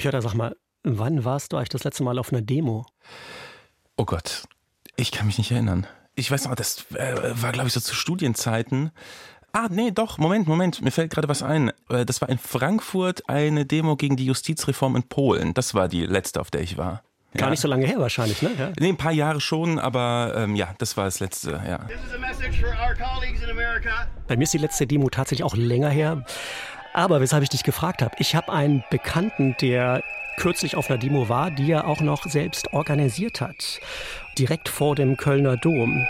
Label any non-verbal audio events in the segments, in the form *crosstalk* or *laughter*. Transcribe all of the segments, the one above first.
Piotr, sag mal, wann warst du eigentlich das letzte Mal auf einer Demo? Oh Gott, ich kann mich nicht erinnern. Ich weiß noch, das äh, war, glaube ich, so zu Studienzeiten. Ah, nee, doch, Moment, Moment, mir fällt gerade was ein. Äh, das war in Frankfurt eine Demo gegen die Justizreform in Polen. Das war die letzte, auf der ich war. Gar ja. nicht so lange her wahrscheinlich, ne? Ja. Nee, ein paar Jahre schon, aber ähm, ja, das war das letzte, ja. Bei mir ist die letzte Demo tatsächlich auch länger her. Aber weshalb ich dich gefragt habe, ich habe einen Bekannten, der kürzlich auf einer Demo war, die er auch noch selbst organisiert hat. Direkt vor dem Kölner Dom.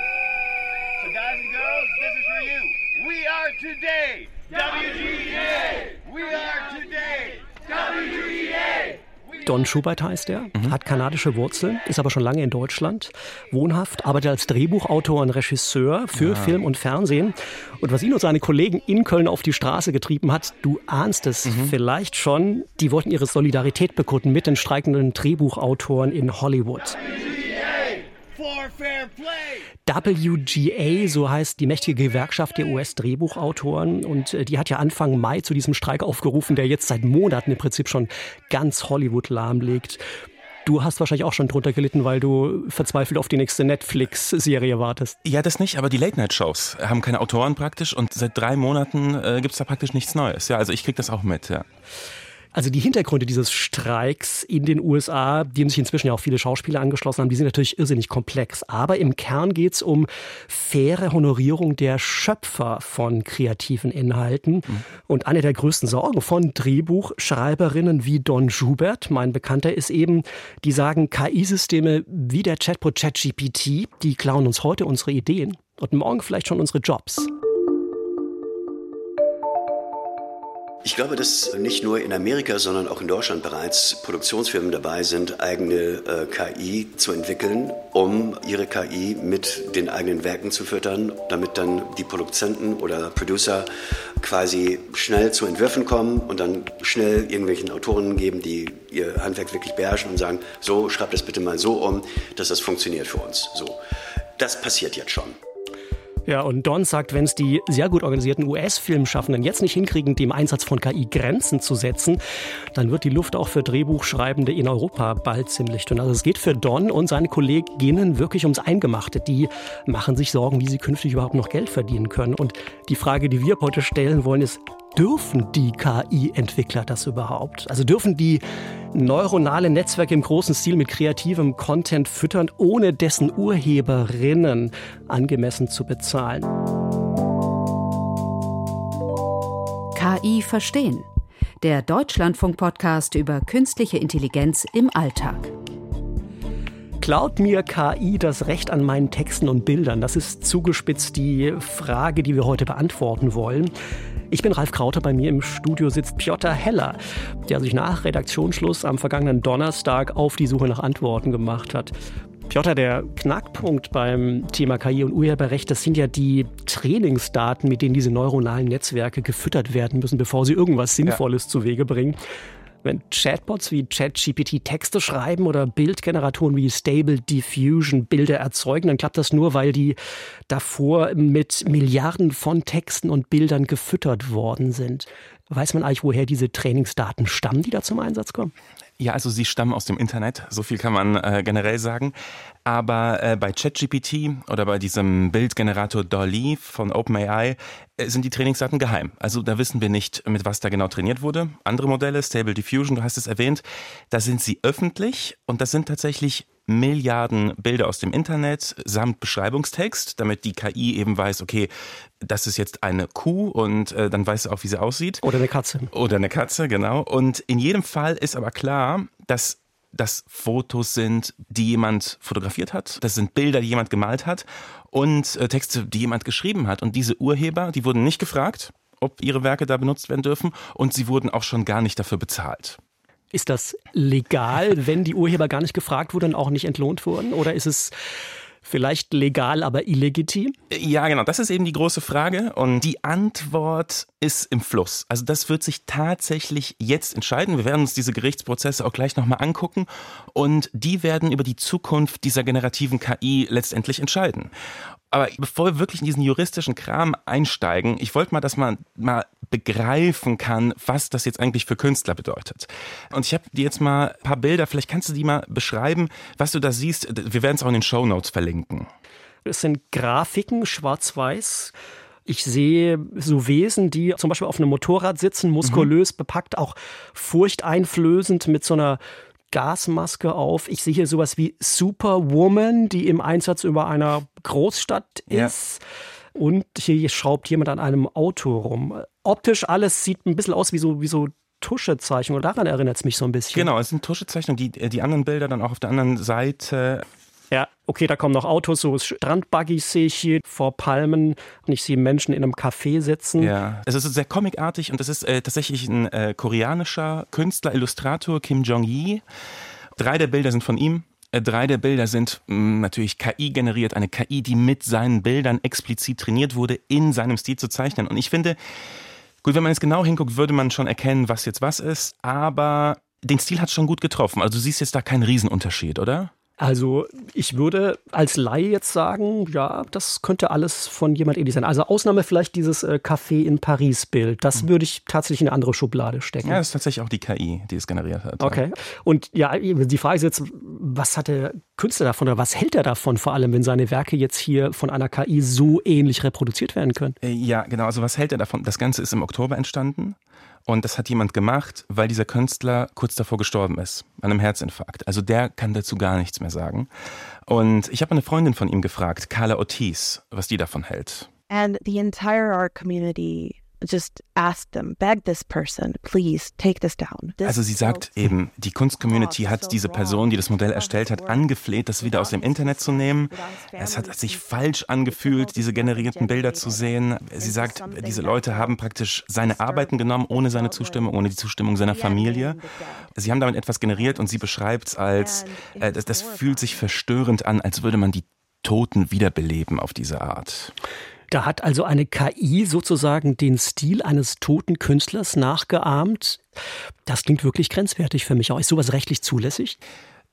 So guys and girls, this is for you. We are today. WGEA. We are today. WGEA. Don Schubert heißt er, mhm. hat kanadische Wurzeln, ist aber schon lange in Deutschland, wohnhaft, arbeitet als Drehbuchautor und Regisseur für ja. Film und Fernsehen. Und was ihn und seine Kollegen in Köln auf die Straße getrieben hat, du ahnst es mhm. vielleicht schon, die wollten ihre Solidarität bekunden mit den streikenden Drehbuchautoren in Hollywood. WGA, so heißt die mächtige Gewerkschaft der US-Drehbuchautoren. Und äh, die hat ja Anfang Mai zu diesem Streik aufgerufen, der jetzt seit Monaten im Prinzip schon ganz Hollywood lahmlegt. Du hast wahrscheinlich auch schon drunter gelitten, weil du verzweifelt auf die nächste Netflix-Serie wartest. Ja, das nicht, aber die Late-Night-Shows haben keine Autoren praktisch und seit drei Monaten äh, gibt es da praktisch nichts Neues. Ja, also ich krieg das auch mit, ja. Also die Hintergründe dieses Streiks in den USA, dem sich inzwischen ja auch viele Schauspieler angeschlossen haben, die sind natürlich irrsinnig komplex. Aber im Kern geht es um faire Honorierung der Schöpfer von kreativen Inhalten. Mhm. Und eine der größten Sorgen von Drehbuchschreiberinnen wie Don Schubert, mein Bekannter, ist eben, die sagen, KI-Systeme wie der Chatbot ChatGPT, die klauen uns heute unsere Ideen und morgen vielleicht schon unsere Jobs. Ich glaube, dass nicht nur in Amerika, sondern auch in Deutschland bereits Produktionsfirmen dabei sind, eigene äh, KI zu entwickeln, um ihre KI mit den eigenen Werken zu füttern, damit dann die Produzenten oder Producer quasi schnell zu Entwürfen kommen und dann schnell irgendwelchen Autoren geben, die ihr Handwerk wirklich beherrschen und sagen, so schreibt das bitte mal so um, dass das funktioniert für uns. So. Das passiert jetzt schon. Ja, und Don sagt, wenn es die sehr gut organisierten US-Filmschaffenden jetzt nicht hinkriegen, dem Einsatz von KI Grenzen zu setzen, dann wird die Luft auch für Drehbuchschreibende in Europa bald ziemlich dünn. Also es geht für Don und seine Kolleginnen wirklich ums Eingemachte. Die machen sich Sorgen, wie sie künftig überhaupt noch Geld verdienen können. Und die Frage, die wir heute stellen wollen, ist, dürfen die KI-Entwickler das überhaupt? Also dürfen die neuronale Netzwerke im großen Stil mit kreativem Content füttern, ohne dessen Urheberinnen angemessen zu bezahlen? KI verstehen. Der Deutschlandfunk-Podcast über künstliche Intelligenz im Alltag. Klaut mir KI das Recht an meinen Texten und Bildern? Das ist zugespitzt die Frage, die wir heute beantworten wollen. Ich bin Ralf Krauter, bei mir im Studio sitzt Piotr Heller, der sich nach Redaktionsschluss am vergangenen Donnerstag auf die Suche nach Antworten gemacht hat. Piotr, der Knackpunkt beim Thema KI und Urheberrecht, das sind ja die Trainingsdaten, mit denen diese neuronalen Netzwerke gefüttert werden müssen, bevor sie irgendwas Sinnvolles ja. zu Wege bringen. Wenn Chatbots wie ChatGPT Texte schreiben oder Bildgeneratoren wie Stable Diffusion Bilder erzeugen, dann klappt das nur, weil die davor mit Milliarden von Texten und Bildern gefüttert worden sind. Weiß man eigentlich, woher diese Trainingsdaten stammen, die da zum Einsatz kommen? Ja, also sie stammen aus dem Internet, so viel kann man äh, generell sagen. Aber äh, bei ChatGPT oder bei diesem Bildgenerator Dolly von OpenAI äh, sind die Trainingsdaten geheim. Also da wissen wir nicht, mit was da genau trainiert wurde. Andere Modelle, Stable Diffusion, du hast es erwähnt, da sind sie öffentlich und das sind tatsächlich Milliarden Bilder aus dem Internet samt Beschreibungstext, damit die KI eben weiß, okay, das ist jetzt eine Kuh und äh, dann weiß sie auch, wie sie aussieht. Oder eine Katze. Oder eine Katze, genau. Und in jedem Fall ist aber klar, dass das Fotos sind, die jemand fotografiert hat. Das sind Bilder, die jemand gemalt hat und äh, Texte, die jemand geschrieben hat. Und diese Urheber, die wurden nicht gefragt, ob ihre Werke da benutzt werden dürfen und sie wurden auch schon gar nicht dafür bezahlt. Ist das legal, wenn die Urheber gar nicht gefragt wurden und auch nicht entlohnt wurden? Oder ist es vielleicht legal, aber illegitim? Ja, genau. Das ist eben die große Frage. Und die Antwort ist im Fluss. Also das wird sich tatsächlich jetzt entscheiden. Wir werden uns diese Gerichtsprozesse auch gleich nochmal angucken. Und die werden über die Zukunft dieser generativen KI letztendlich entscheiden. Aber bevor wir wirklich in diesen juristischen Kram einsteigen, ich wollte mal, dass man mal begreifen kann, was das jetzt eigentlich für Künstler bedeutet. Und ich habe dir jetzt mal ein paar Bilder, vielleicht kannst du die mal beschreiben, was du da siehst. Wir werden es auch in den Show Notes verlinken. Es sind Grafiken, schwarz-weiß. Ich sehe so Wesen, die zum Beispiel auf einem Motorrad sitzen, muskulös mhm. bepackt, auch furchteinflößend mit so einer Gasmaske auf. Ich sehe hier sowas wie Superwoman, die im Einsatz über einer Großstadt ist. Ja. Und hier schraubt jemand an einem Auto rum. Optisch alles sieht ein bisschen aus wie so, wie so Tuschezeichnung. Daran erinnert es mich so ein bisschen. Genau, es sind Tuschezeichnungen. Die, die anderen Bilder dann auch auf der anderen Seite ja, okay, da kommen noch Autos, so Strandbuggies sehe ich hier vor Palmen und ich sehe Menschen in einem Café sitzen. Ja, es ist sehr comicartig und das ist äh, tatsächlich ein äh, koreanischer Künstler, Illustrator, Kim Jong-yi. Drei der Bilder sind von ihm. Äh, drei der Bilder sind mm, natürlich KI generiert, eine KI, die mit seinen Bildern explizit trainiert wurde, in seinem Stil zu zeichnen. Und ich finde, gut, wenn man jetzt genau hinguckt, würde man schon erkennen, was jetzt was ist, aber den Stil hat schon gut getroffen. Also du siehst jetzt da keinen Riesenunterschied, oder? Also ich würde als Laie jetzt sagen, ja, das könnte alles von jemand ähnlich sein. Also Ausnahme vielleicht dieses äh, Café in Paris Bild. Das mhm. würde ich tatsächlich in eine andere Schublade stecken. Ja, das ist tatsächlich auch die KI, die es generiert hat. Okay. Und ja, die Frage ist jetzt, was hat der Künstler davon oder was hält er davon vor allem, wenn seine Werke jetzt hier von einer KI so ähnlich reproduziert werden können? Äh, ja, genau. Also was hält er davon? Das Ganze ist im Oktober entstanden. Und das hat jemand gemacht, weil dieser Künstler kurz davor gestorben ist, an einem Herzinfarkt. Also der kann dazu gar nichts mehr sagen. Und ich habe eine Freundin von ihm gefragt, Carla Ortiz, was die davon hält. And the entire art community just ask them, beg this person, please take this down. This also sie sagt eben, die Kunstcommunity hat diese Person, die das Modell erstellt hat, angefleht, das wieder aus dem Internet zu nehmen. Es hat sich falsch angefühlt, diese generierten Bilder zu sehen. Sie sagt, diese Leute haben praktisch seine Arbeiten genommen, ohne seine Zustimmung, ohne die Zustimmung seiner Familie. Sie haben damit etwas generiert und sie beschreibt es als, äh, das, das fühlt sich verstörend an, als würde man die Toten wiederbeleben auf diese Art. Da hat also eine KI sozusagen den Stil eines toten Künstlers nachgeahmt. Das klingt wirklich grenzwertig für mich. Auch ist sowas rechtlich zulässig?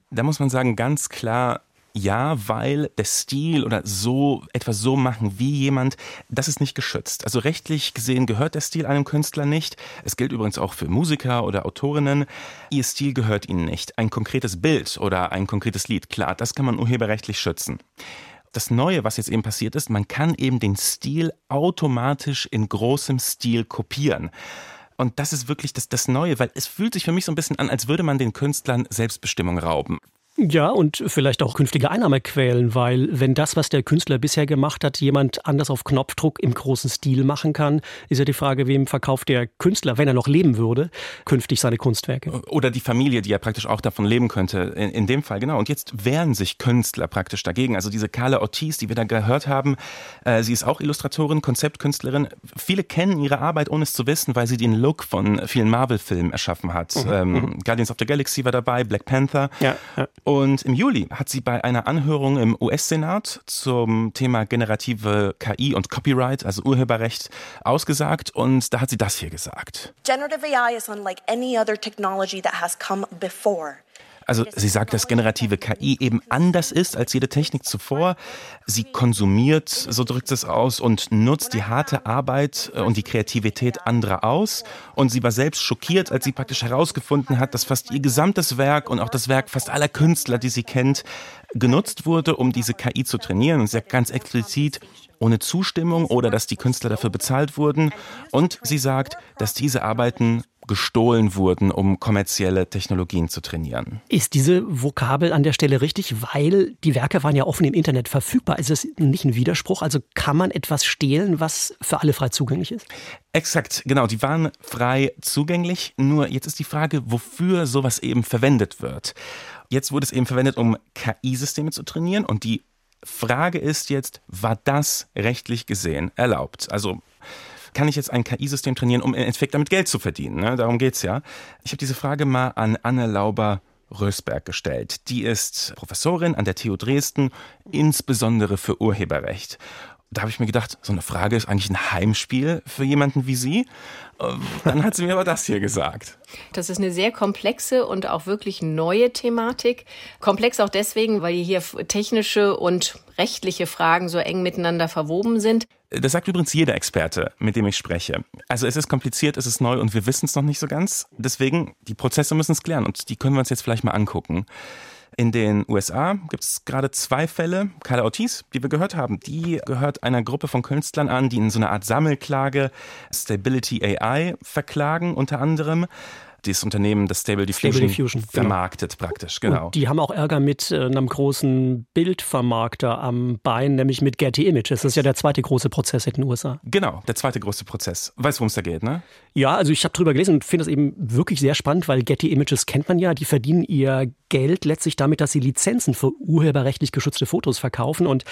Da muss man sagen, ganz klar, ja, weil der Stil oder so etwas so machen wie jemand, das ist nicht geschützt. Also rechtlich gesehen gehört der Stil einem Künstler nicht. Es gilt übrigens auch für Musiker oder Autorinnen. Ihr Stil gehört ihnen nicht. Ein konkretes Bild oder ein konkretes Lied, klar, das kann man urheberrechtlich schützen das Neue, was jetzt eben passiert ist, man kann eben den Stil automatisch in großem Stil kopieren. Und das ist wirklich das, das Neue, weil es fühlt sich für mich so ein bisschen an, als würde man den Künstlern Selbstbestimmung rauben. Ja, und vielleicht auch künftige Einnahmequellen, weil wenn das, was der Künstler bisher gemacht hat, jemand anders auf Knopfdruck im großen Stil machen kann, ist ja die Frage, wem verkauft der Künstler, wenn er noch leben würde, künftig seine Kunstwerke. Oder die Familie, die ja praktisch auch davon leben könnte. In, in dem Fall, genau. Und jetzt wehren sich Künstler praktisch dagegen. Also diese Carla Ortiz, die wir da gehört haben, äh, sie ist auch Illustratorin, Konzeptkünstlerin. Viele kennen ihre Arbeit, ohne es zu wissen, weil sie den Look von vielen Marvel-Filmen erschaffen hat. Mhm. Ähm, mhm. Guardians of the Galaxy war dabei, Black Panther. Ja, ja. Und im Juli hat sie bei einer Anhörung im US-Senat zum Thema generative KI und Copyright, also Urheberrecht, ausgesagt. Und da hat sie das hier gesagt. Generative AI is unlike any other technology that has come before. Also sie sagt, dass generative KI eben anders ist als jede Technik zuvor. Sie konsumiert, so drückt es aus, und nutzt die harte Arbeit äh, und die Kreativität anderer aus. Und sie war selbst schockiert, als sie praktisch herausgefunden hat, dass fast ihr gesamtes Werk und auch das Werk fast aller Künstler, die sie kennt, genutzt wurde, um diese KI zu trainieren. Und sie sagt ganz explizit, ohne Zustimmung oder dass die Künstler dafür bezahlt wurden. Und sie sagt, dass diese Arbeiten gestohlen wurden, um kommerzielle Technologien zu trainieren. Ist diese Vokabel an der Stelle richtig, weil die Werke waren ja offen im Internet verfügbar? Ist es nicht ein Widerspruch? Also kann man etwas stehlen, was für alle frei zugänglich ist? Exakt, genau. Die waren frei zugänglich. Nur jetzt ist die Frage, wofür sowas eben verwendet wird. Jetzt wurde es eben verwendet, um KI-Systeme zu trainieren und die Frage ist jetzt, war das rechtlich gesehen erlaubt? Also kann ich jetzt ein KI-System trainieren, um im Endeffekt damit Geld zu verdienen? Ne? Darum es ja. Ich habe diese Frage mal an Anne Lauber Rösberg gestellt. Die ist Professorin an der TU Dresden, insbesondere für Urheberrecht. Da habe ich mir gedacht, so eine Frage ist eigentlich ein Heimspiel für jemanden wie Sie. Ähm, dann hat sie mir aber das hier gesagt. Das ist eine sehr komplexe und auch wirklich neue Thematik. Komplex auch deswegen, weil hier technische und rechtliche Fragen so eng miteinander verwoben sind. Das sagt übrigens jeder Experte, mit dem ich spreche. Also es ist kompliziert, es ist neu und wir wissen es noch nicht so ganz. Deswegen, die Prozesse müssen es klären und die können wir uns jetzt vielleicht mal angucken. In den USA gibt es gerade zwei Fälle. Carla Ortiz, die wir gehört haben, die gehört einer Gruppe von Künstlern an, die in so einer Art Sammelklage Stability AI verklagen, unter anderem das Unternehmen, das Stable Diffusion, Stable Diffusion genau. vermarktet genau. praktisch, genau. Und die haben auch Ärger mit äh, einem großen Bildvermarkter am Bein, nämlich mit Getty Images. Das ist ja der zweite große Prozess in den USA. Genau, der zweite große Prozess. Weißt du, worum es da geht, ne? Ja, also ich habe drüber gelesen und finde das eben wirklich sehr spannend, weil Getty Images kennt man ja, die verdienen ihr Geld letztlich damit, dass sie Lizenzen für urheberrechtlich geschützte Fotos verkaufen. Und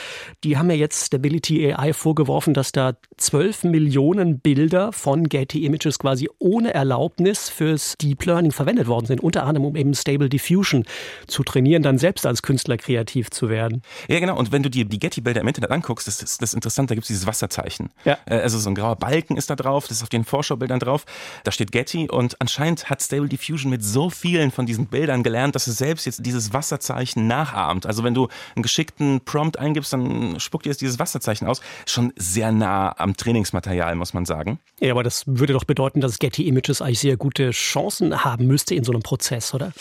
die haben ja jetzt Stability AI vorgeworfen, dass da 12 Millionen Bilder von Getty Images quasi ohne Erlaubnis fürs Deep Learning verwendet worden sind. Unter anderem, um eben Stable Diffusion zu trainieren, dann selbst als Künstler kreativ zu werden. Ja, genau. Und wenn du dir die Getty-Bilder im Internet anguckst, das ist das interessant, da gibt es dieses Wasserzeichen. Ja. Äh, also so ein grauer Balken ist da drauf, das ist auf den Vorschaubildern drauf. Da steht Getty und anscheinend hat Stable Diffusion mit so vielen von diesen Bildern gelernt, dass es selbst jetzt dieses Wasserzeichen nachahmt. Also wenn du einen geschickten Prompt eingibst, dann spuckt dir jetzt dieses Wasserzeichen aus. Schon sehr nah am Trainingsmaterial, muss man sagen. Ja, aber das würde doch bedeuten, dass Getty Images eigentlich sehr gute Chancen haben müsste in so einem Prozess, oder?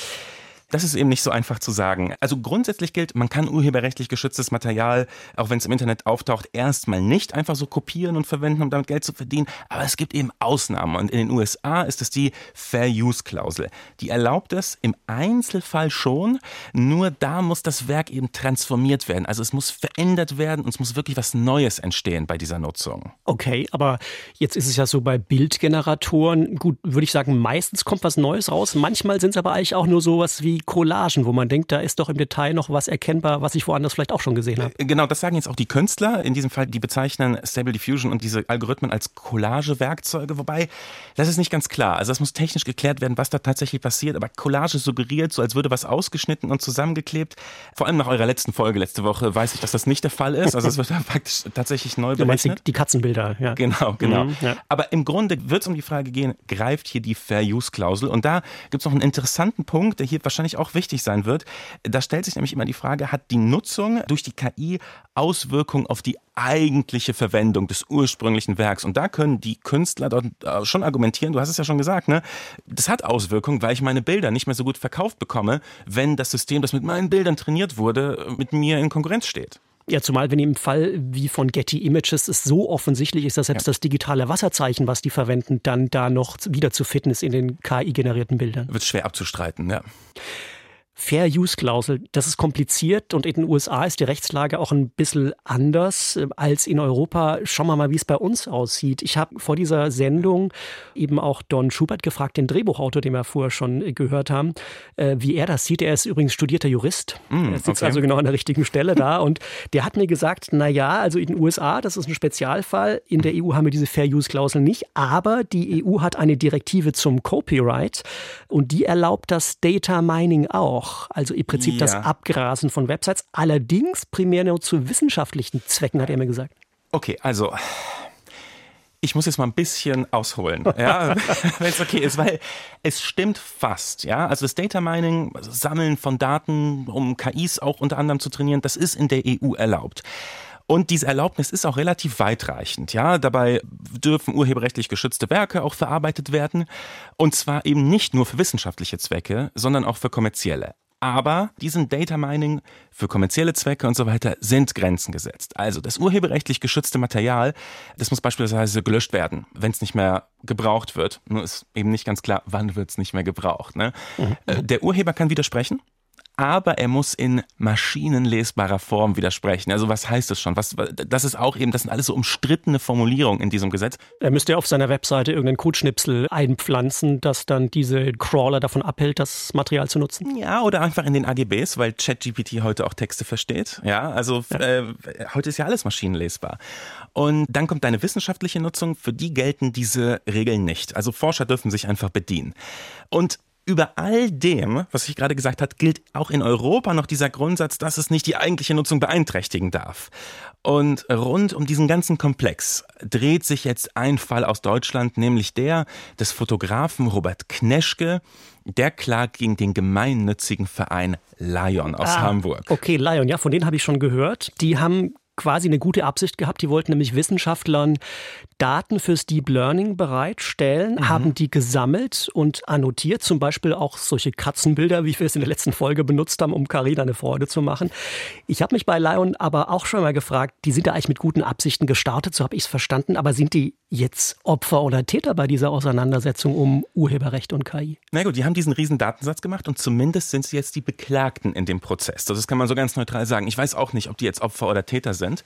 Das ist eben nicht so einfach zu sagen. Also grundsätzlich gilt, man kann urheberrechtlich geschütztes Material, auch wenn es im Internet auftaucht, erstmal nicht einfach so kopieren und verwenden, um damit Geld zu verdienen. Aber es gibt eben Ausnahmen. Und in den USA ist es die Fair Use Klausel. Die erlaubt es im Einzelfall schon, nur da muss das Werk eben transformiert werden. Also es muss verändert werden und es muss wirklich was Neues entstehen bei dieser Nutzung. Okay, aber jetzt ist es ja so bei Bildgeneratoren, gut, würde ich sagen, meistens kommt was Neues raus. Manchmal sind es aber eigentlich auch nur sowas wie Collagen, wo man denkt, da ist doch im Detail noch was erkennbar, was ich woanders vielleicht auch schon gesehen habe. Äh, genau, das sagen jetzt auch die Künstler. In diesem Fall, die bezeichnen Stable Diffusion und diese Algorithmen als Collage-Werkzeuge, wobei das ist nicht ganz klar. Also das muss technisch geklärt werden, was da tatsächlich passiert. Aber Collage suggeriert, so als würde was ausgeschnitten und zusammengeklebt. Vor allem nach eurer letzten Folge letzte Woche weiß ich, dass das nicht der Fall ist. Also es wird *laughs* praktisch tatsächlich neu berechnet. Du meinst die, Katzenbilder, ja. Genau, genau. Mhm, ja. Aber im Grunde wird es um die Frage gehen, greift hier die Fair-Use-Klausel? Und da gibt es noch einen interessanten Punkt, der hier wahrscheinlich wahrscheinlich auch wichtig sein wird. Da stellt sich nämlich immer die Frage, hat die Nutzung durch die KI Auswirkungen auf die eigentliche Verwendung des ursprünglichen Werks? Und da können die Künstler dort äh, schon argumentieren, du hast es ja schon gesagt, ne? Das hat Auswirkungen, weil ich meine Bilder nicht mehr so gut verkauft bekomme, wenn das System, das mit meinen Bildern trainiert wurde, mit mir in Konkurrenz steht. Ja, zumal wenn im Fall wie von Getty Images es so offensichtlich ist, dass selbst ja. das digitale Wasserzeichen, was die verwenden, dann da noch wieder zu finden ist in den KI-generierten Bildern. Wird schwer abzustreiten, ja. Fair-Use-Klausel, das ist kompliziert und in den USA ist die Rechtslage auch ein bisschen anders äh, als in Europa. Schauen wir mal, wie es bei uns aussieht. Ich habe vor dieser Sendung eben auch Don Schubert gefragt, den Drehbuchautor, den wir vorher schon äh, gehört haben, äh, wie er das sieht. Er ist übrigens studierter Jurist. Mm, er sitzt okay. also genau an der richtigen Stelle da und der hat mir gesagt, na ja, also in den USA, das ist ein Spezialfall. In der EU haben wir diese Fair-Use-Klausel nicht, aber die EU hat eine Direktive zum Copyright und die erlaubt das Data Mining auch doch, also im Prinzip ja. das Abgrasen von Websites, allerdings primär nur zu wissenschaftlichen Zwecken, hat er mir gesagt. Okay, also ich muss jetzt mal ein bisschen ausholen, ja, *laughs* *laughs* wenn es okay ist, weil es stimmt fast, ja. Also das Data Mining, also Sammeln von Daten, um KIs auch unter anderem zu trainieren, das ist in der EU erlaubt. Und diese Erlaubnis ist auch relativ weitreichend. Ja, dabei dürfen urheberrechtlich geschützte Werke auch verarbeitet werden. Und zwar eben nicht nur für wissenschaftliche Zwecke, sondern auch für kommerzielle. Aber diesen Data Mining für kommerzielle Zwecke und so weiter sind Grenzen gesetzt. Also das urheberrechtlich geschützte Material, das muss beispielsweise gelöscht werden, wenn es nicht mehr gebraucht wird. Nur ist eben nicht ganz klar, wann wird es nicht mehr gebraucht. Ne? Mhm. Äh, der Urheber kann widersprechen aber er muss in maschinenlesbarer Form widersprechen. Also was heißt das schon? Was, das ist auch eben, das sind alles so umstrittene Formulierungen in diesem Gesetz. Er müsste auf seiner Webseite irgendeinen Codeschnipsel einpflanzen, das dann diese Crawler davon abhält, das Material zu nutzen. Ja, oder einfach in den AGBs, weil ChatGPT heute auch Texte versteht. Ja, also ja. Äh, heute ist ja alles maschinenlesbar. Und dann kommt deine wissenschaftliche Nutzung, für die gelten diese Regeln nicht. Also Forscher dürfen sich einfach bedienen. Und über all dem, was ich gerade gesagt habe, gilt auch in Europa noch dieser Grundsatz, dass es nicht die eigentliche Nutzung beeinträchtigen darf. Und rund um diesen ganzen Komplex dreht sich jetzt ein Fall aus Deutschland, nämlich der des Fotografen Robert Kneschke. Der klagt gegen den gemeinnützigen Verein Lion aus ah, Hamburg. Okay, Lion, ja, von denen habe ich schon gehört. Die haben quasi eine gute Absicht gehabt. Die wollten nämlich Wissenschaftlern Daten fürs Deep Learning bereitstellen, mhm. haben die gesammelt und annotiert, zum Beispiel auch solche Katzenbilder, wie wir es in der letzten Folge benutzt haben, um Carina eine Freude zu machen. Ich habe mich bei Lion aber auch schon mal gefragt, die sind da eigentlich mit guten Absichten gestartet, so habe ich es verstanden, aber sind die jetzt Opfer oder Täter bei dieser Auseinandersetzung um Urheberrecht und KI? Na gut, die haben diesen riesen Datensatz gemacht und zumindest sind sie jetzt die Beklagten in dem Prozess. Das kann man so ganz neutral sagen. Ich weiß auch nicht, ob die jetzt Opfer oder Täter sind.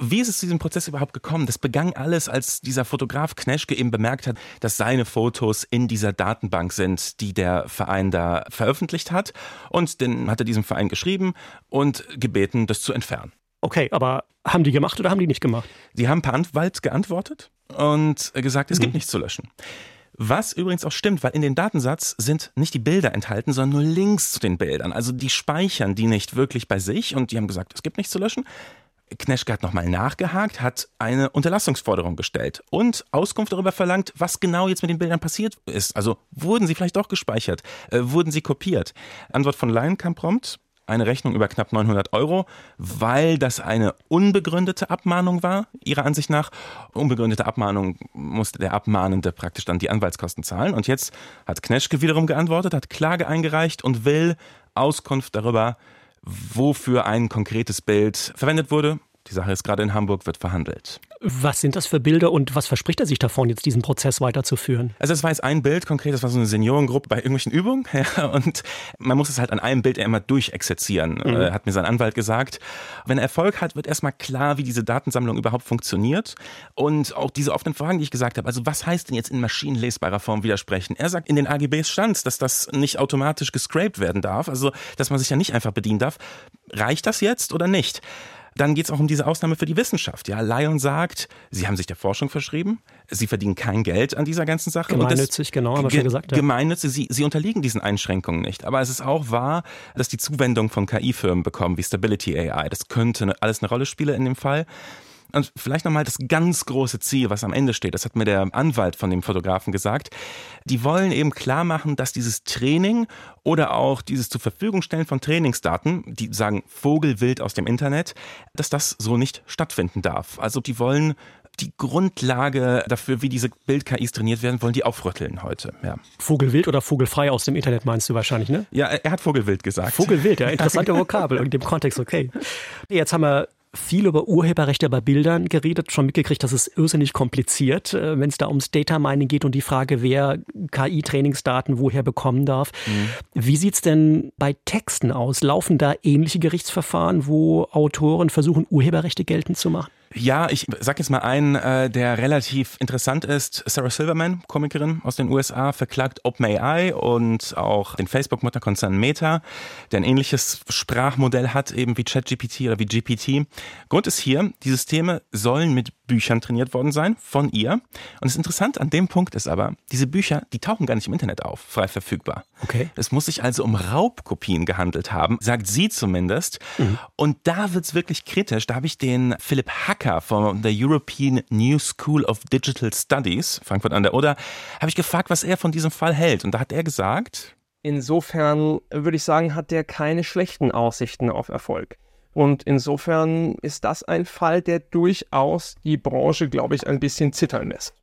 Wie ist es zu diesem Prozess überhaupt gekommen? Das begann alles, als dieser Fotograf Kneschke eben bemerkt hat, dass seine Fotos in dieser Datenbank sind, die der Verein da veröffentlicht hat. Und dann hat er diesem Verein geschrieben und gebeten, das zu entfernen. Okay, aber haben die gemacht oder haben die nicht gemacht? Die haben per Anwalt geantwortet und gesagt, es mhm. gibt nichts zu löschen. Was übrigens auch stimmt, weil in dem Datensatz sind nicht die Bilder enthalten, sondern nur Links zu den Bildern. Also die speichern die nicht wirklich bei sich und die haben gesagt, es gibt nichts zu löschen. Kneschke hat nochmal nachgehakt, hat eine Unterlassungsforderung gestellt und Auskunft darüber verlangt, was genau jetzt mit den Bildern passiert ist. Also wurden sie vielleicht doch gespeichert? Äh, wurden sie kopiert? Antwort von Lion kam prompt. Eine Rechnung über knapp 900 Euro, weil das eine unbegründete Abmahnung war, ihrer Ansicht nach. Unbegründete Abmahnung musste der Abmahnende praktisch dann die Anwaltskosten zahlen. Und jetzt hat Kneschke wiederum geantwortet, hat Klage eingereicht und will Auskunft darüber, wofür ein konkretes Bild verwendet wurde. Die Sache ist gerade in Hamburg, wird verhandelt. Was sind das für Bilder und was verspricht er sich davon, jetzt diesen Prozess weiterzuführen? Also es war jetzt ein Bild konkret, das war so eine Seniorengruppe bei irgendwelchen Übungen *laughs* ja, und man muss es halt an einem Bild immer durchexerzieren, mhm. äh, hat mir sein Anwalt gesagt. Wenn er Erfolg hat, wird erstmal klar, wie diese Datensammlung überhaupt funktioniert und auch diese offenen Fragen, die ich gesagt habe, also was heißt denn jetzt in maschinenlesbarer Form widersprechen? Er sagt, in den AGBs stand dass das nicht automatisch gescraped werden darf, also dass man sich ja nicht einfach bedienen darf. Reicht das jetzt oder nicht? Dann geht es auch um diese Ausnahme für die Wissenschaft. Ja, Lion sagt, sie haben sich der Forschung verschrieben, sie verdienen kein Geld an dieser ganzen Sache. Gemeinnützig, genau, haben wir schon gesagt. Ja. Gemeinnützig, sie, sie unterliegen diesen Einschränkungen nicht. Aber es ist auch wahr, dass die Zuwendung von KI-Firmen bekommen, wie Stability AI. Das könnte alles eine Rolle spielen in dem Fall. Und vielleicht nochmal das ganz große Ziel, was am Ende steht, das hat mir der Anwalt von dem Fotografen gesagt. Die wollen eben klar machen, dass dieses Training oder auch dieses zur Verfügung stellen von Trainingsdaten, die sagen Vogelwild aus dem Internet, dass das so nicht stattfinden darf. Also die wollen die Grundlage dafür, wie diese Bild-KIs trainiert werden, wollen die aufrütteln heute. Ja. Vogelwild oder vogelfrei aus dem Internet meinst du wahrscheinlich, ne? Ja, er hat Vogelwild gesagt. Vogelwild, ja, interessante Vokabel in dem Kontext, okay. Jetzt haben wir viel über Urheberrechte bei Bildern geredet, schon mitgekriegt, dass es irrsinnig kompliziert, äh, wenn es da ums Data Mining geht und die Frage, wer KI-Trainingsdaten woher bekommen darf. Mhm. Wie sieht's denn bei Texten aus? Laufen da ähnliche Gerichtsverfahren, wo Autoren versuchen, Urheberrechte geltend zu machen? Ja, ich sag jetzt mal einen, äh, der relativ interessant ist. Sarah Silverman, Komikerin aus den USA, verklagt OpenAI und auch den Facebook-Mutterkonzern Meta, der ein ähnliches Sprachmodell hat, eben wie ChatGPT oder wie GPT. Grund ist hier, die Systeme sollen mit Büchern trainiert worden sein von ihr. Und das Interessante an dem Punkt ist aber, diese Bücher, die tauchen gar nicht im Internet auf, frei verfügbar. Okay. Es muss sich also um Raubkopien gehandelt haben, sagt sie zumindest. Mhm. Und da wird's wirklich kritisch. Da habe ich den Philipp Hacker von der European New School of Digital Studies, Frankfurt an der Oder, habe ich gefragt, was er von diesem Fall hält. Und da hat er gesagt, Insofern würde ich sagen, hat der keine schlechten Aussichten auf Erfolg. Und insofern ist das ein Fall, der durchaus die Branche, glaube ich, ein bisschen zittern lässt.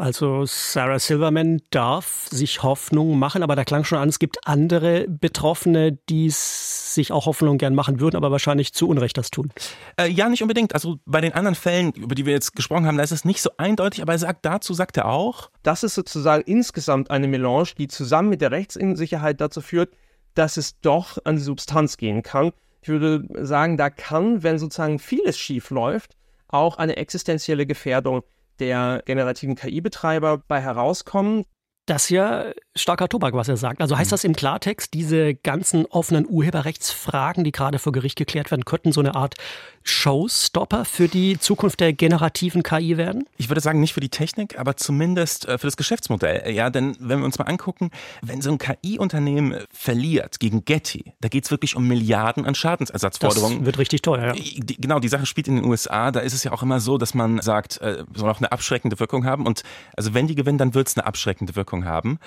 Also Sarah Silverman darf sich Hoffnung machen, aber da klang schon an, es gibt andere Betroffene, die sich auch Hoffnung gern machen würden, aber wahrscheinlich zu Unrecht das tun. Äh, ja, nicht unbedingt. Also bei den anderen Fällen, über die wir jetzt gesprochen haben, da ist es nicht so eindeutig, aber er sagt, dazu sagt er auch. Das ist sozusagen insgesamt eine Melange, die zusammen mit der Rechtsunsicherheit dazu führt, dass es doch an die Substanz gehen kann. Ich würde sagen, da kann, wenn sozusagen vieles schief läuft, auch eine existenzielle Gefährdung der generativen KI-Betreiber bei herauskommen. Das ist ja starker Tobak, was er sagt. Also heißt mhm. das im Klartext, diese ganzen offenen Urheberrechtsfragen, die gerade vor Gericht geklärt werden, könnten so eine Art Showstopper für die Zukunft der generativen KI werden? Ich würde sagen, nicht für die Technik, aber zumindest äh, für das Geschäftsmodell. Ja, denn wenn wir uns mal angucken, wenn so ein KI-Unternehmen verliert gegen Getty, da geht es wirklich um Milliarden an Schadensersatzforderungen. Das wird richtig teuer, ja. Genau, die Sache spielt in den USA. Da ist es ja auch immer so, dass man sagt, äh, soll auch eine abschreckende Wirkung haben. Und also wenn die gewinnen, dann wird es eine abschreckende Wirkung haben.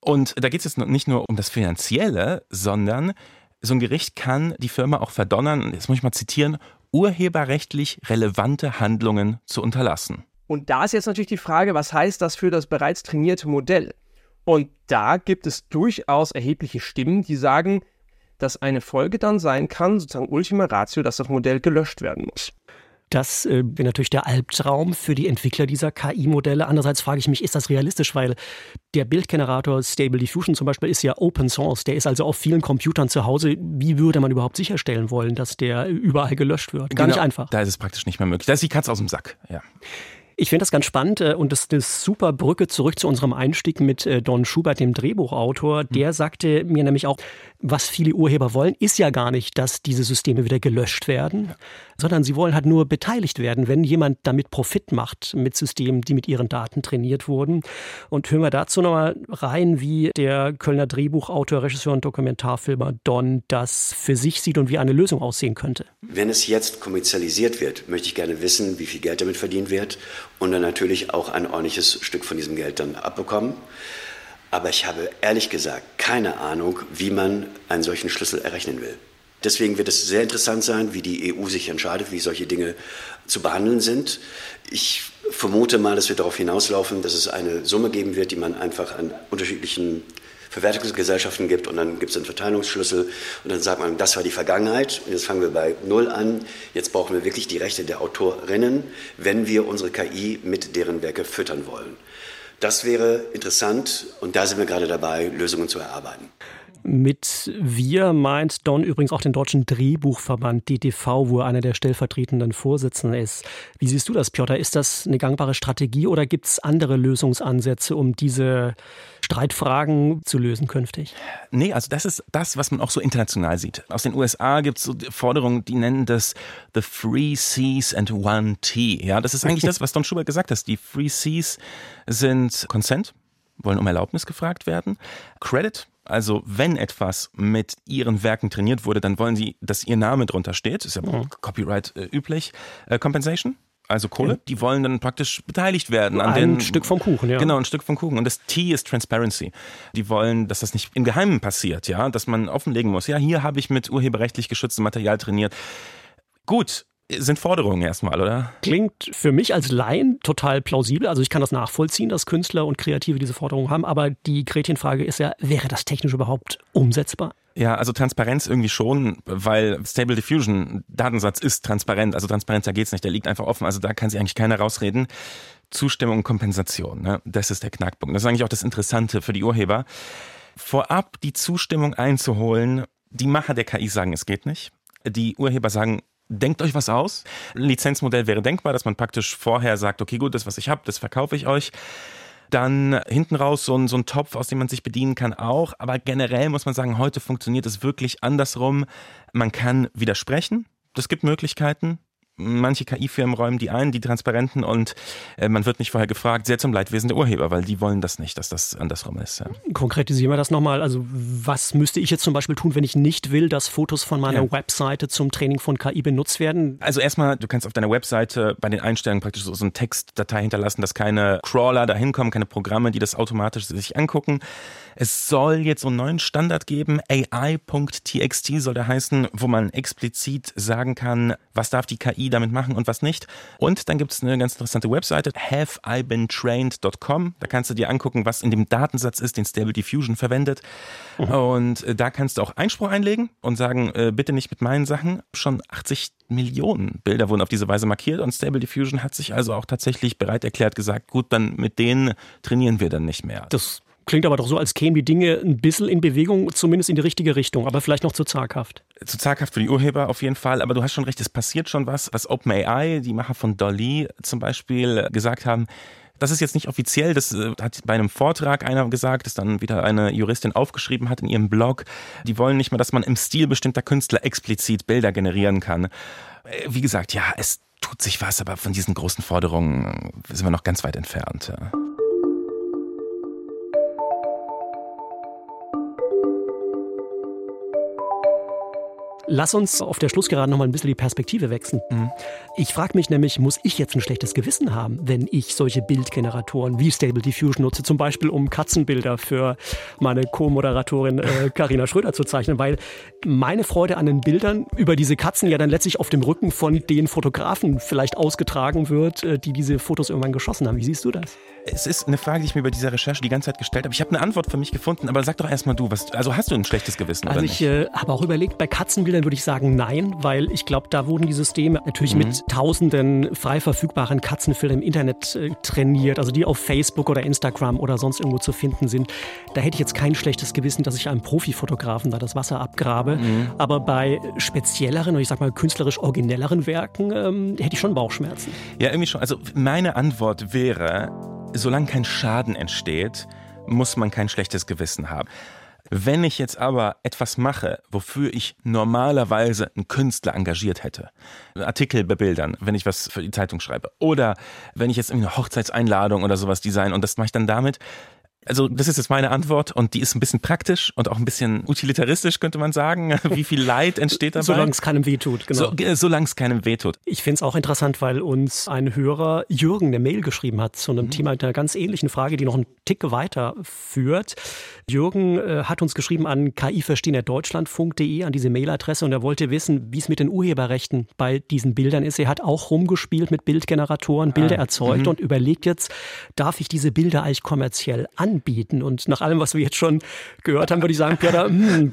Und da geht es jetzt nicht nur um das Finanzielle, sondern so ein Gericht kann die Firma auch verdonnern, jetzt muss ich mal zitieren, urheberrechtlich relevante Handlungen zu unterlassen. Und da ist jetzt natürlich die Frage, was heißt das für das bereits trainierte Modell? Und da gibt es durchaus erhebliche Stimmen, die sagen, dass eine Folge dann sein kann, sozusagen Ultima Ratio, dass das Modell gelöscht werden muss. Das äh, wäre natürlich der Albtraum für die Entwickler dieser KI-Modelle. Andererseits frage ich mich, ist das realistisch? Weil der Bildgenerator Stable Diffusion zum Beispiel ist ja Open Source. Der ist also auf vielen Computern zu Hause. Wie würde man überhaupt sicherstellen wollen, dass der überall gelöscht wird? Gar genau, nicht einfach. Da ist es praktisch nicht mehr möglich. Da ist die Katze aus dem Sack. Ja. Ich finde das ganz spannend äh, und das ist eine super Brücke zurück zu unserem Einstieg mit äh, Don Schubert, dem Drehbuchautor. Der hm. sagte mir nämlich auch, was viele Urheber wollen, ist ja gar nicht, dass diese Systeme wieder gelöscht werden, sondern sie wollen halt nur beteiligt werden, wenn jemand damit Profit macht mit Systemen, die mit ihren Daten trainiert wurden. Und hören wir dazu nochmal rein, wie der Kölner Drehbuchautor, Regisseur und Dokumentarfilmer Don das für sich sieht und wie eine Lösung aussehen könnte. Wenn es jetzt kommerzialisiert wird, möchte ich gerne wissen, wie viel Geld damit verdient wird und dann natürlich auch ein ordentliches Stück von diesem Geld dann abbekommen. Aber ich habe ehrlich gesagt keine Ahnung, wie man einen solchen Schlüssel errechnen will. Deswegen wird es sehr interessant sein, wie die EU sich entscheidet, wie solche Dinge zu behandeln sind. Ich vermute mal, dass wir darauf hinauslaufen, dass es eine Summe geben wird, die man einfach an unterschiedlichen Verwertungsgesellschaften gibt und dann gibt es einen Verteilungsschlüssel und dann sagt man, das war die Vergangenheit und jetzt fangen wir bei Null an. Jetzt brauchen wir wirklich die Rechte der Autorinnen, wenn wir unsere KI mit deren Werke füttern wollen. Das wäre interessant und da sind wir gerade dabei, Lösungen zu erarbeiten. Mit wir meint Don übrigens auch den Deutschen Drehbuchverband DTV, wo er einer der stellvertretenden Vorsitzenden ist. Wie siehst du das, Piotr? Ist das eine gangbare Strategie oder gibt es andere Lösungsansätze, um diese Streitfragen zu lösen künftig? Nee, also das ist das, was man auch so international sieht. Aus den USA gibt es so Forderungen, die nennen das The Free Seas and One T. Ja, das ist eigentlich *laughs* das, was Don Schubert gesagt hat. Die Free Seas sind Consent, wollen um Erlaubnis gefragt werden. Credit, also wenn etwas mit ihren Werken trainiert wurde, dann wollen sie, dass ihr Name drunter steht. Ist ja mhm. Copyright äh, üblich. Äh, Compensation, also Kohle, ja. die wollen dann praktisch beteiligt werden an ein den, Stück vom Kuchen, ja. Genau, ein Stück vom Kuchen. Und das T ist Transparency. Die wollen, dass das nicht im Geheimen passiert, ja, dass man offenlegen muss. Ja, hier habe ich mit urheberrechtlich geschütztem Material trainiert. Gut, sind Forderungen erstmal, oder? Klingt für mich als Laien total plausibel. Also ich kann das nachvollziehen, dass Künstler und Kreative diese Forderungen haben. Aber die Gretchenfrage ist ja, wäre das technisch überhaupt umsetzbar? Ja, also Transparenz irgendwie schon, weil Stable Diffusion Datensatz ist transparent. Also transparenter geht's nicht, der liegt einfach offen. Also da kann sich eigentlich keiner rausreden. Zustimmung und Kompensation, ne? das ist der Knackpunkt. Das ist eigentlich auch das Interessante für die Urheber. Vorab die Zustimmung einzuholen, die Macher der KI sagen, es geht nicht. Die Urheber sagen, denkt euch was aus. Ein Lizenzmodell wäre denkbar, dass man praktisch vorher sagt, okay, gut, das, was ich habe, das verkaufe ich euch. Dann hinten raus so ein, so ein Topf, aus dem man sich bedienen kann auch. Aber generell muss man sagen, heute funktioniert es wirklich andersrum. Man kann widersprechen. Das gibt Möglichkeiten manche KI-Firmen räumen die ein, die transparenten, und äh, man wird nicht vorher gefragt, sehr zum Leidwesen der Urheber, weil die wollen das nicht, dass das andersrum ist. Ja. Konkretisieren wir das nochmal. Also was müsste ich jetzt zum Beispiel tun, wenn ich nicht will, dass Fotos von meiner ja. Webseite zum Training von KI benutzt werden? Also erstmal, du kannst auf deiner Webseite bei den Einstellungen praktisch so, so eine Textdatei hinterlassen, dass keine Crawler da hinkommen, keine Programme, die das automatisch sich angucken. Es soll jetzt so einen neuen Standard geben, AI.txt soll der heißen, wo man explizit sagen kann, was darf die KI damit machen und was nicht. Und dann gibt es eine ganz interessante Webseite, haveibeentrained.com. Da kannst du dir angucken, was in dem Datensatz ist, den Stable Diffusion verwendet. Mhm. Und äh, da kannst du auch Einspruch einlegen und sagen, äh, bitte nicht mit meinen Sachen. Schon 80 Millionen Bilder wurden auf diese Weise markiert und Stable Diffusion hat sich also auch tatsächlich bereit erklärt, gesagt, gut, dann mit denen trainieren wir dann nicht mehr. Das Klingt aber doch so, als kämen die Dinge ein bisschen in Bewegung, zumindest in die richtige Richtung, aber vielleicht noch zu zaghaft. Zu zaghaft für die Urheber auf jeden Fall, aber du hast schon recht, es passiert schon was, was OpenAI, die Macher von Dolly zum Beispiel, gesagt haben, Das ist jetzt nicht offiziell, das äh, hat bei einem Vortrag einer gesagt, das dann wieder eine Juristin aufgeschrieben hat in ihrem Blog. Die wollen nicht mehr, dass man im Stil bestimmter Künstler explizit Bilder generieren kann. Äh, wie gesagt, ja, es tut sich was, aber von diesen großen Forderungen sind wir noch ganz weit entfernt. Ja. Lass uns auf der Schlussgerade noch mal ein bisschen die Perspektive wechseln. Mhm. Ich frage mich nämlich, muss ich jetzt ein schlechtes Gewissen haben, wenn ich solche Bildgeneratoren wie Stable Diffusion nutze, zum Beispiel um Katzenbilder für meine Co-Moderatorin Karina äh, Schröder zu zeichnen, weil meine Freude an den Bildern über diese Katzen ja dann letztlich auf dem Rücken von den Fotografen vielleicht ausgetragen wird, äh, die diese Fotos irgendwann geschossen haben. Wie siehst du das? Es ist eine Frage, die ich mir bei dieser Recherche die ganze Zeit gestellt habe. Ich habe eine Antwort für mich gefunden, aber sag doch erstmal du, was, also hast du ein schlechtes Gewissen? Also ich äh, habe auch überlegt, bei Katzenbildern würde ich sagen nein, weil ich glaube, da wurden die Systeme natürlich mhm. mit tausenden frei verfügbaren Katzenfilmen im Internet äh, trainiert, also die auf Facebook oder Instagram oder sonst irgendwo zu finden sind. Da hätte ich jetzt kein schlechtes Gewissen, dass ich einem Profifotografen da das Wasser abgrabe. Mhm. Aber bei spezielleren und ich sag mal künstlerisch originelleren Werken ähm, hätte ich schon Bauchschmerzen. Ja, irgendwie schon. Also meine Antwort wäre, solange kein Schaden entsteht, muss man kein schlechtes Gewissen haben. Wenn ich jetzt aber etwas mache, wofür ich normalerweise einen Künstler engagiert hätte, Artikel bebildern, wenn ich was für die Zeitung schreibe, oder wenn ich jetzt eine Hochzeitseinladung oder sowas design und das mache ich dann damit, also das ist jetzt meine Antwort und die ist ein bisschen praktisch und auch ein bisschen utilitaristisch, könnte man sagen. *laughs* Wie viel Leid entsteht dabei? Solange es keinem wehtut, genau. So, solange es keinem wehtut. Ich finde es auch interessant, weil uns ein Hörer Jürgen eine Mail geschrieben hat zu einem mhm. Thema mit einer ganz ähnlichen Frage, die noch einen Tick weiter führt. Jürgen äh, hat uns geschrieben an kiverstehen.deutschlandfunk.de an diese Mailadresse und er wollte wissen, wie es mit den Urheberrechten bei diesen Bildern ist. Er hat auch rumgespielt mit Bildgeneratoren, Bilder ah, erzeugt mhm. und überlegt jetzt, darf ich diese Bilder eigentlich kommerziell an anbieten. Und nach allem, was wir jetzt schon gehört haben, würde ich sagen, Peter, hm,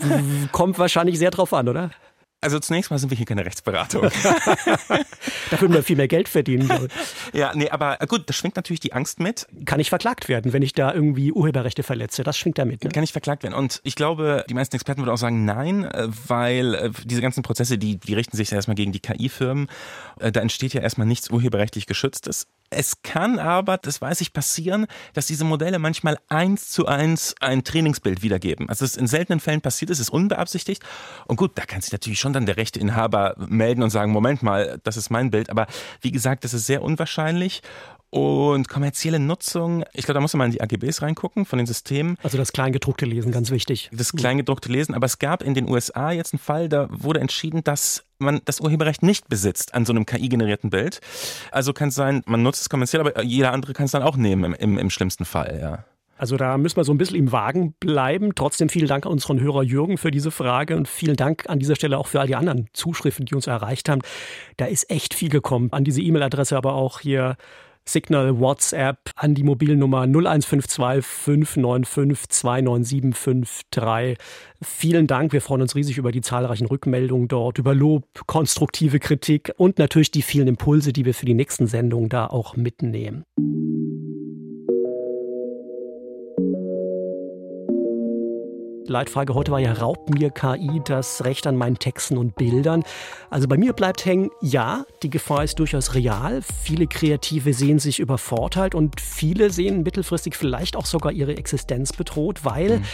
kommt wahrscheinlich sehr drauf an, oder? Also zunächst mal sind wir hier keine Rechtsberatung. *laughs* da würden wir viel mehr Geld verdienen. ja, nee, aber gut, das schwingt natürlich die Angst mit. Kann ich verklagt werden, wenn ich da irgendwie Urheberrechte verletze? Das schwingt da mit. Ne? Kann ich verklagt werden? Und ich glaube, die meisten Experten würden auch sagen, nein, äh, weil äh, diese ganzen Prozesse, die, die richten sich erstmal gegen die KI-Firmen. Äh, da entsteht ja erstmal nichts urheberrechtlich Geschütztes. Es kann aber, das weiß ich, passieren, dass diese Modelle manchmal eins zu eins ein Trainingsbild wiedergeben. Also es in seltenen Fällen passiert, es ist unbeabsichtigt. Und gut, da kann sich natürlich schon dann der Rechteinhaber melden und sagen, Moment mal, das ist mein Bild. Aber wie gesagt, das ist sehr unwahrscheinlich. Und kommerzielle Nutzung, ich glaube, da muss man mal in die AGBs reingucken von den Systemen. Also das Kleingedruckte Lesen, ganz wichtig. Das Kleingedruckte Lesen, aber es gab in den USA jetzt einen Fall, da wurde entschieden, dass man das Urheberrecht nicht besitzt an so einem KI-generierten Bild. Also kann es sein, man nutzt es kommerziell, aber jeder andere kann es dann auch nehmen im, im, im schlimmsten Fall, ja. Also da müssen wir so ein bisschen im Wagen bleiben. Trotzdem vielen Dank an unseren Hörer Jürgen für diese Frage und vielen Dank an dieser Stelle auch für all die anderen Zuschriften, die uns erreicht haben. Da ist echt viel gekommen. An diese E-Mail-Adresse, aber auch hier Signal, WhatsApp an die Mobilnummer 0152 595 29753. Vielen Dank. Wir freuen uns riesig über die zahlreichen Rückmeldungen dort, über Lob, konstruktive Kritik und natürlich die vielen Impulse, die wir für die nächsten Sendungen da auch mitnehmen. Leitfrage heute war ja, raubt mir KI das Recht an meinen Texten und Bildern? Also bei mir bleibt hängen, ja, die Gefahr ist durchaus real. Viele Kreative sehen sich übervorteilt und viele sehen mittelfristig vielleicht auch sogar ihre Existenz bedroht, weil mhm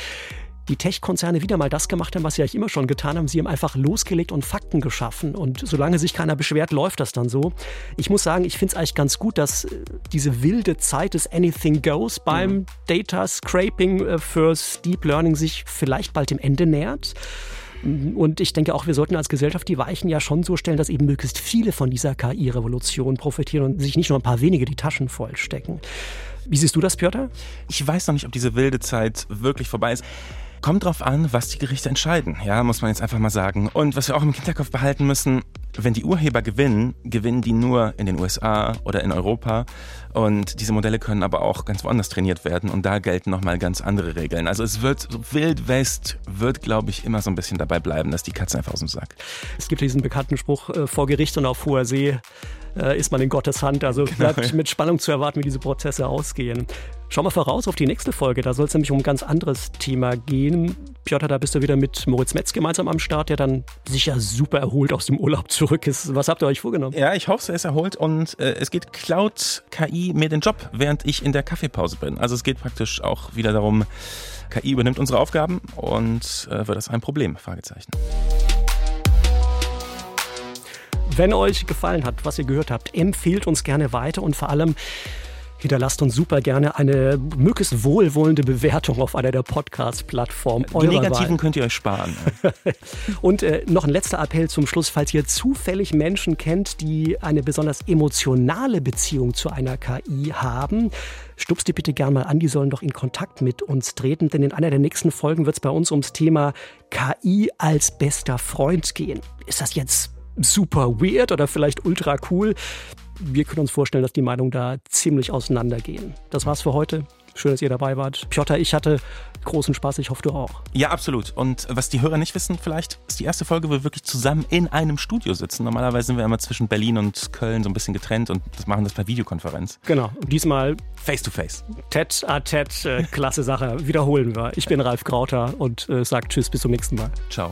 die Tech-Konzerne wieder mal das gemacht haben, was sie eigentlich immer schon getan haben. Sie haben einfach losgelegt und Fakten geschaffen. Und solange sich keiner beschwert, läuft das dann so. Ich muss sagen, ich finde es eigentlich ganz gut, dass äh, diese wilde Zeit des Anything Goes beim mhm. Data Scraping äh, fürs Deep Learning sich vielleicht bald dem Ende nähert. Und ich denke auch, wir sollten als Gesellschaft die Weichen ja schon so stellen, dass eben möglichst viele von dieser KI-Revolution profitieren und sich nicht nur ein paar wenige die Taschen vollstecken. Wie siehst du das, Piotr? Ich weiß noch nicht, ob diese wilde Zeit wirklich vorbei ist. Kommt drauf an, was die Gerichte entscheiden, ja, muss man jetzt einfach mal sagen. Und was wir auch im Hinterkopf behalten müssen, wenn die Urheber gewinnen, gewinnen die nur in den USA oder in Europa. Und diese Modelle können aber auch ganz woanders trainiert werden und da gelten nochmal ganz andere Regeln. Also es wird, so Wild West wird, glaube ich, immer so ein bisschen dabei bleiben, dass die Katze einfach aus dem Sack. Es gibt diesen bekannten Spruch, äh, vor Gericht und auf hoher See äh, ist man in Gottes Hand. Also genau, bleibt ja. mit Spannung zu erwarten, wie diese Prozesse ausgehen. Schau mal voraus auf die nächste Folge. Da soll es nämlich um ein ganz anderes Thema gehen. Piotr, da bist du wieder mit Moritz Metz gemeinsam am Start, der dann sicher super erholt aus dem Urlaub zurück ist. Was habt ihr euch vorgenommen? Ja, ich hoffe, er ist erholt und äh, es geht Cloud KI mir den Job, während ich in der Kaffeepause bin. Also es geht praktisch auch wieder darum, KI übernimmt unsere Aufgaben und äh, wird das ein Problem? Fragezeichen. Wenn euch gefallen hat, was ihr gehört habt, empfehlt uns gerne weiter und vor allem Hinterlasst uns super gerne eine möglichst wohlwollende Bewertung auf einer der Podcast-Plattformen. Die negativen Wahl. könnt ihr euch sparen. *laughs* Und äh, noch ein letzter Appell zum Schluss. Falls ihr zufällig Menschen kennt, die eine besonders emotionale Beziehung zu einer KI haben, stupst die bitte gerne mal an. Die sollen doch in Kontakt mit uns treten, denn in einer der nächsten Folgen wird es bei uns ums Thema KI als bester Freund gehen. Ist das jetzt super weird oder vielleicht ultra cool? wir können uns vorstellen, dass die Meinungen da ziemlich auseinandergehen. Das war's für heute. Schön, dass ihr dabei wart. Piotr, ich hatte großen Spaß. Ich hoffe, du auch. Ja, absolut. Und was die Hörer nicht wissen, vielleicht ist die erste Folge, wo wir wirklich zusammen in einem Studio sitzen. Normalerweise sind wir immer zwischen Berlin und Köln so ein bisschen getrennt und das machen das per Videokonferenz. Genau. Und diesmal face to face. Ted a Ted. Äh, klasse Sache. Wiederholen wir. Ich bin Ralf Krauter und äh, sage Tschüss, bis zum nächsten Mal. Ciao.